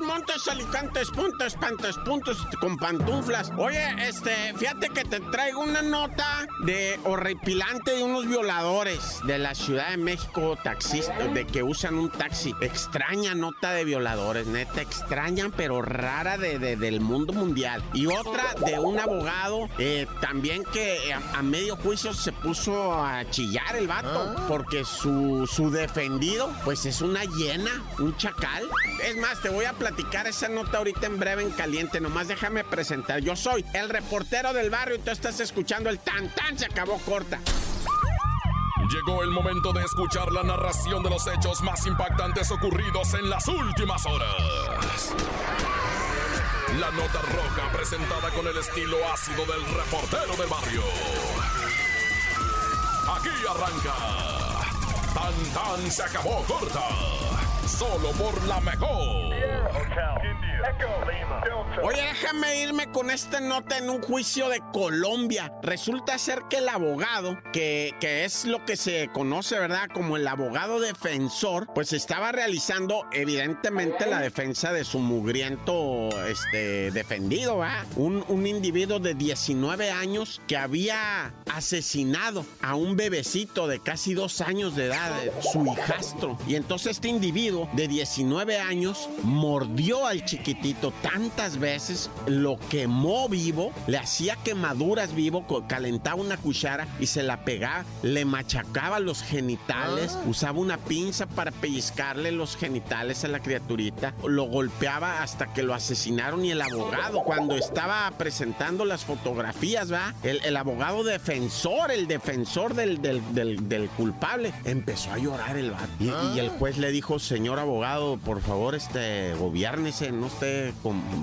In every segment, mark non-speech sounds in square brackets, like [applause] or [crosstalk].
Montes, alicantes, puntos, pantes, puntos con pantuflas. Oye, este, fíjate que te traigo una nota de horripilante de unos violadores de la Ciudad de México, taxistas, de que usan un taxi. Extraña nota de violadores, neta, extraña, pero rara de, de- del mundo mundial. Y otra de un abogado eh, también que a, a medio juicio se puso a chillar el vato, porque su, su defendido, pues es una hiena, un chacal. Es más, te voy a platicar esa nota ahorita en breve, en caliente. Nomás déjame presentar. Yo soy el reportero del barrio y tú estás escuchando el tan tan. Se acabó corta. Llegó el momento de escuchar la narración de los hechos más impactantes ocurridos en las últimas horas. La nota roja presentada con el estilo ácido del reportero del barrio. Aquí arranca. Tan tan se acabó corta. Solo por la mejor. Oye, déjame irme con esta nota en un juicio de Colombia. Resulta ser que el abogado, que, que es lo que se conoce, ¿verdad? Como el abogado defensor, pues estaba realizando evidentemente la defensa de su mugriento este, defendido, ¿verdad? Un, un individuo de 19 años que había asesinado a un bebecito de casi dos años de edad, eh, su hijastro. Y entonces este individuo de 19 años mordió al chiquitito tantas veces, lo quemó vivo, le hacía quemaduras vivo, calentaba una cuchara y se la pegaba, le machacaba los genitales, usaba una pinza para pellizcarle los genitales a la criaturita, lo golpeaba hasta que lo asesinaron y el abogado, cuando estaba presentando las fotografías, ¿va? El, el abogado defensor, el defensor del, del- del- culpable, empezó a llorar el vato. Y, el juez le dijo, señor abogado, por favor, este, gobiérnese, no esté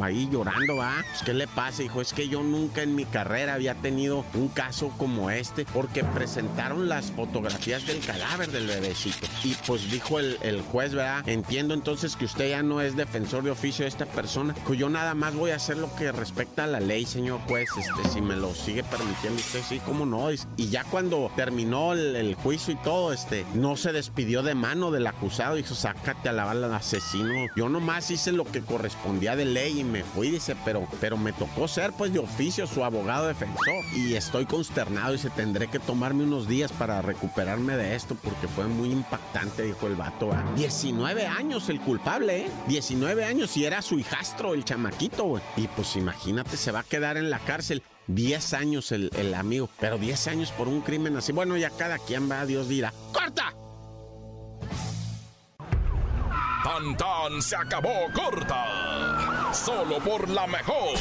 ahí llorando, ¿va? Pues, ¿qué le pasa? Dijo, es que yo nunca en mi carrera había tenido un caso como este, porque presentaron las fotografías del cadáver del bebecito. Y pues dijo el, el juez, ¿verdad? Entiendo entonces que usted ya no es defensor de oficio de esta persona. Pues yo nada más voy a hacer lo que respecta a la ley, señor juez. Este, si me lo sigue permitiendo usted, sí, cómo Y ya cuando terminó el, juicio y todo, este, no se despidió de mano del acusado. Dijo, sácate a la bala al asesino. Yo nomás hice lo que correspondía de ley y me fui, dice, pero, pero me tocó ser pues de oficio su abogado defensor. Y estoy consternado, dice, tendré que tomarme unos días para recuperarme de esto porque fue muy impactante, dijo el vato. ¿va? 19 años el culpable, ¿eh? 19 años y era su hijastro, el chamaquito. Y pues imagínate, se va a quedar en la cárcel. 10 años el, el amigo, pero 10 años por un crimen así. Bueno, ya cada quien va, Dios dirá. ¡Corta! Tan tan se acabó corta. Solo por la mejor.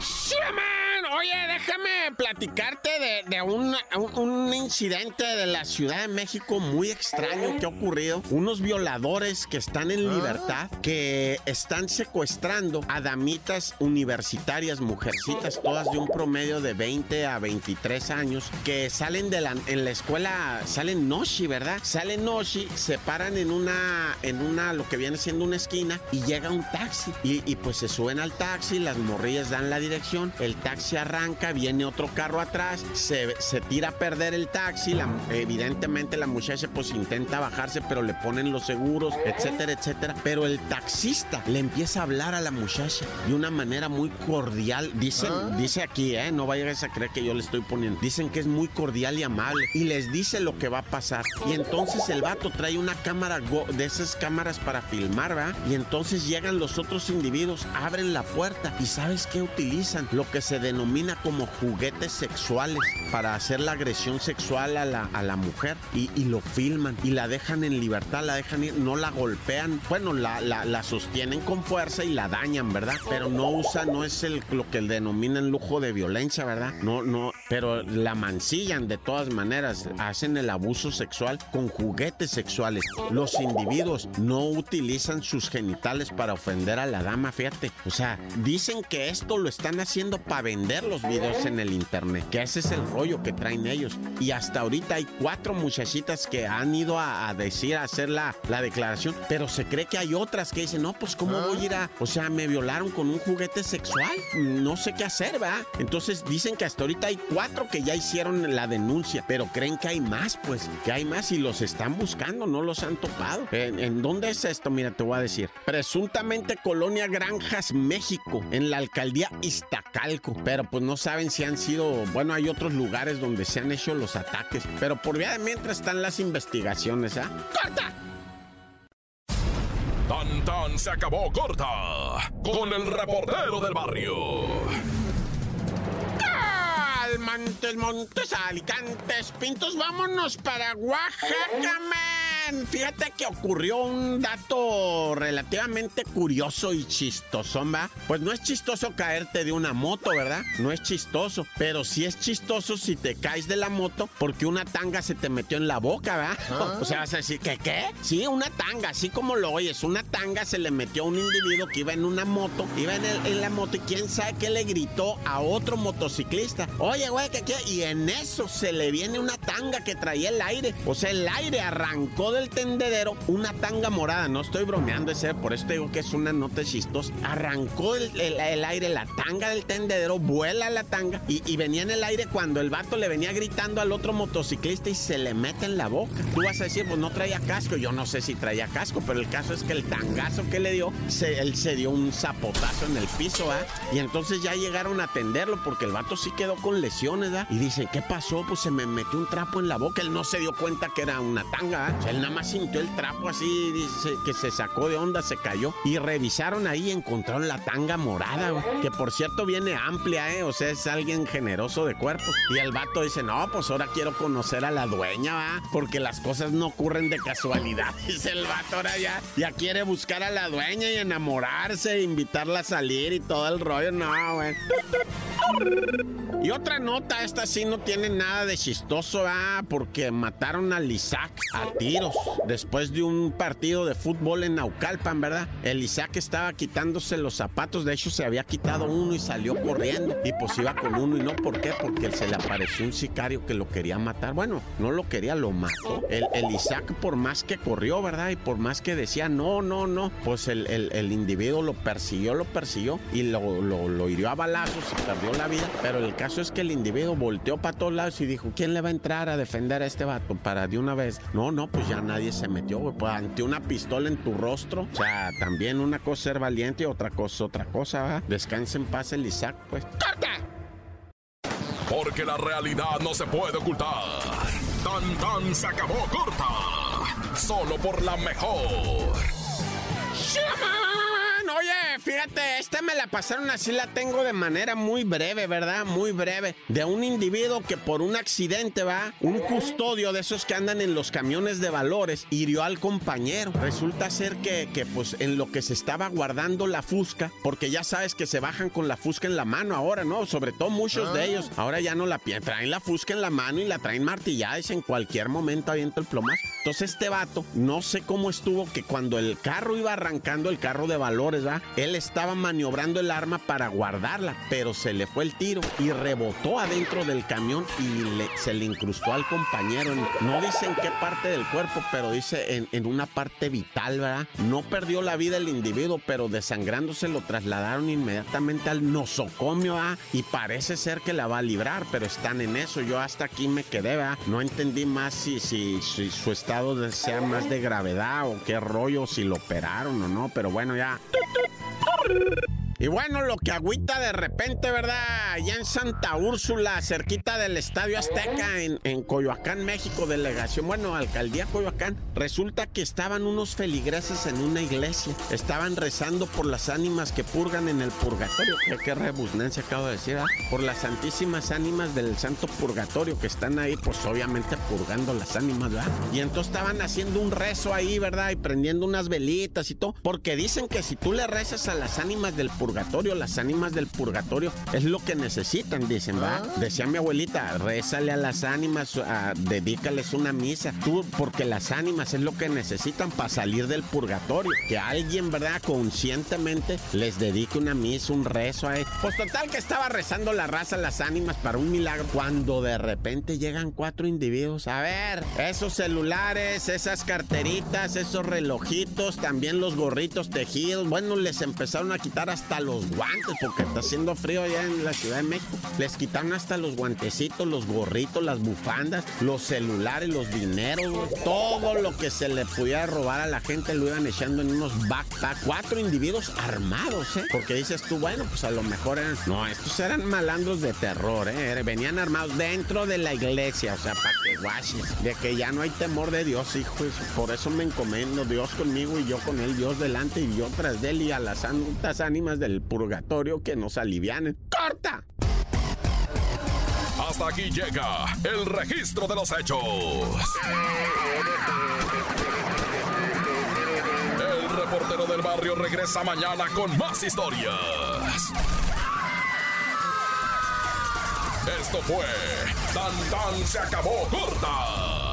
Sí, man. Oye, déjame platicarte de, de un, un- incidente de la Ciudad de México muy extraño que ha ocurrido. Unos violadores que están en libertad, que están secuestrando a damitas universitarias, mujercitas, todas de un promedio de 20 a 23 años, que salen de la, en la escuela, salen noshi, ¿verdad? Salen noshi, se paran en una, en una, lo que viene siendo una esquina, y llega un taxi. Y, y pues se suben al taxi, las morrillas dan la dirección, el taxi arranca, viene otro carro atrás, se, se tira a perder el taxi, la- evidentemente la muchacha pues intenta bajarse, pero le ponen los seguros, etcétera, etcétera. Pero el taxista le empieza a hablar a la muchacha de una manera muy cordial. Dicen, dice aquí, ¿eh? No vayas a creer que yo le estoy poniendo. Dicen que es muy cordial y amable y les dice lo que va a pasar. Y entonces el vato trae una cámara go- de esas cámaras para filmar, ¿va? Y entonces llegan los otros individuos, abren la puerta y ¿sabes qué utilizan? Lo que se denomina como juguetes sexuales para hacer la agresión sexual a la, a la mujer y, y lo filman y la dejan en libertad, la dejan ir, no la golpean, bueno, la, la, la sostienen con fuerza y la dañan, ¿verdad? Pero no usan, no es el, lo que denominan lujo de violencia, ¿verdad? No, no, pero la mancillan de todas maneras, hacen el abuso sexual con juguetes sexuales. Los individuos no utilizan sus genitales para ofender a la dama, fíjate. O sea, dicen que esto lo están haciendo para venderlo, los videos en el internet, que ese es el rollo que traen ellos. Y hasta ahorita hay cuatro muchachitas que han ido a, decir, a hacer la, la, declaración, pero se cree que hay otras que dicen, no, pues cómo voy a ir a, o sea, me violaron con un juguete sexual, no sé qué hacer, ¿verdad? Entonces dicen que hasta ahorita hay cuatro que ya hicieron la denuncia, pero creen que hay más, pues, que hay más y los están buscando, no los han topado. ¿En, en dónde es esto? Mira, te voy a decir. Presuntamente Colonia Granjas, México, en la alcaldía Iztacalco, pero pues no saben si han sido, bueno, hay otros lugares donde se han hecho los ataques, pero por vía de mientras están las investigaciones, ¿ah? ¡Corta! Tan tan se acabó corta con el reportero del barrio. Montes, Montes, Alicantes, Pintos, vámonos para Oaxaca, Fíjate que ocurrió un dato relativamente curioso y chistoso, ¿va? Pues no es chistoso caerte de una moto, ¿verdad? No es chistoso, pero sí es chistoso si te caes de la moto porque una tanga se te metió en la boca, ¿verdad? Ah. O sea, vas a decir, ¿qué qué? Sí, una tanga, así como lo oyes, una tanga se le metió a un individuo que iba en una moto, iba en, en la moto y quién sabe qué le gritó a otro motociclista. Oye, güey, ¿qué qué? Y en eso se le viene una tanga que traía el aire. O sea, el aire arrancó de el tendedero una tanga morada. No estoy bromeando ese, por eso digo que es una nota chistosa. Arrancó el, aire, la tanga del tendedero, vuela la tanga y, venía en el aire cuando el vato le venía gritando al otro motociclista y se le mete en la boca. Tú vas a decir, pues no traía casco. Yo no sé si traía casco, pero el caso es que el tangazo que le dio, él se dio un zapotazo en el piso, ¿ah? Y entonces ya llegaron a atenderlo porque el vato sí quedó con lesiones, ¿ah? Y dicen, ¿qué pasó? Pues se me metió un trapo en la boca. Él no se dio cuenta que era una tanga, ¿ah? Nada más sintió el trapo así, dice, que se sacó de onda, se cayó. Y revisaron ahí y encontraron la tanga morada, que por cierto viene amplia, ¿eh? O sea, es alguien generoso de cuerpo. Y el vato dice, no, pues ahora quiero conocer a la dueña, ¿va? Porque las cosas no ocurren de casualidad. [laughs] Dice el vato ahora ya, ya quiere buscar a la dueña y enamorarse, invitarla a salir y todo el rollo. No, güey. Y otra nota, esta sí no tiene nada de chistoso, ¿ah? Porque mataron a Isaac a después de un partido de fútbol en Naucalpan, ¿verdad? El Isaac estaba quitándose los zapatos, de hecho se había quitado uno y salió corriendo. Y pues iba con uno y no, ¿por qué? Porque se le apareció un sicario que lo quería matar. Bueno, no lo quería, lo mató. El, Isaac por más que corrió, ¿verdad? Y por más que decía, no, no, no, pues el, individuo lo persiguió, lo persiguió y lo, lo, hirió a balazos y perdió la vida. Pero el caso es que el individuo volteó para todos lados y dijo, ¿quién le va a entrar a defender a este vato para de una vez? No, no, pues ya nadie se metió, güey. Pues ante una pistola en tu rostro. O sea, también una cosa ser valiente y otra cosa, otra cosa, ¿va? Descansa en paz el Isaac, pues. ¡Corta! Porque la realidad no se puede ocultar. Tan tan se acabó corta. Solo por la mejor. Fíjate, esta me la pasaron así, la tengo de manera muy breve, ¿verdad? Muy breve. De un individuo que por un accidente, va, un custodio de esos que andan en los camiones de valores, hirió al compañero. Resulta ser que, que pues en lo que se estaba guardando la fusca, porque ya sabes que se bajan con la fusca en la mano ahora, ¿no? Sobre todo muchos de ah. ellos. Ahora ya no la traen la fusca en la mano y la traen martillada y en cualquier momento avienta el plomazo. Entonces este vato, no sé cómo estuvo que cuando el carro iba arrancando, el carro de valores, él estaba maniobrando el arma para guardarla, pero se le fue el tiro y rebotó adentro del camión y se le incrustó al compañero. no dice en qué parte del cuerpo, pero dice en, una parte vital, ¿verdad? No perdió la vida el individuo, pero desangrándose lo trasladaron inmediatamente al nosocomio, ¿ah? Y parece ser que la va a librar, pero están en eso. Yo hasta aquí me quedé, ¿verdad? No entendí más si, si, si su estado sea más de gravedad o qué rollo, si lo operaron o no, pero bueno, ya. you Y bueno, lo que agüita de repente, ¿verdad? Allá en Santa Úrsula, cerquita del Estadio Azteca, en, Coyoacán, México, delegación, bueno, alcaldía Coyoacán, resulta que estaban unos feligreses en una iglesia. Estaban rezando por las ánimas que purgan en el purgatorio. ¿Qué, qué rebusnancia acabo de decir? ¿ah? Por las santísimas ánimas del santo purgatorio que están ahí, pues obviamente purgando las ánimas, ¿verdad? Y entonces estaban haciendo un rezo ahí, ¿verdad? Y prendiendo unas velitas y todo. Porque dicen que si tú le rezas a las ánimas del purgatorio, purgatorio. Las ánimas del purgatorio es lo que necesitan, dicen, ¿verdad? Ah. Decía mi abuelita, rézale a las ánimas, dedícales una misa. Tú, porque las ánimas es lo que necesitan para salir del purgatorio. Que alguien, ¿verdad? Conscientemente les dedique una misa, un rezo a él. Pues total que estaba rezando la raza, las ánimas para un milagro. Cuando de repente llegan cuatro individuos. A ver, esos celulares, esas carteritas, esos relojitos, también los gorritos tejidos. Bueno, les empezaron a quitar hasta los guantes porque está haciendo frío allá en la Ciudad de México. Les quitaron hasta los guantecitos, los gorritos, las bufandas, los celulares, los dineros, todo lo que se le pudiera robar a la gente lo iban echando en unos backpacks. Cuatro individuos armados, ¿eh? Porque dices tú, bueno, pues a lo mejor eran. No, estos eran malandros de terror, ¿eh? Venían armados dentro de la iglesia, o sea, para que guaches. De que ya no hay temor de Dios, hijo. Por eso me encomendo, Dios conmigo y yo con él, Dios delante y yo tras de él y a las santas ánimas del purgatorio que nos alivianen. ¡Corta! Hasta aquí llega el registro de los hechos. El reportero del barrio regresa mañana con más historias. Esto fue Tan Tan se acabó corta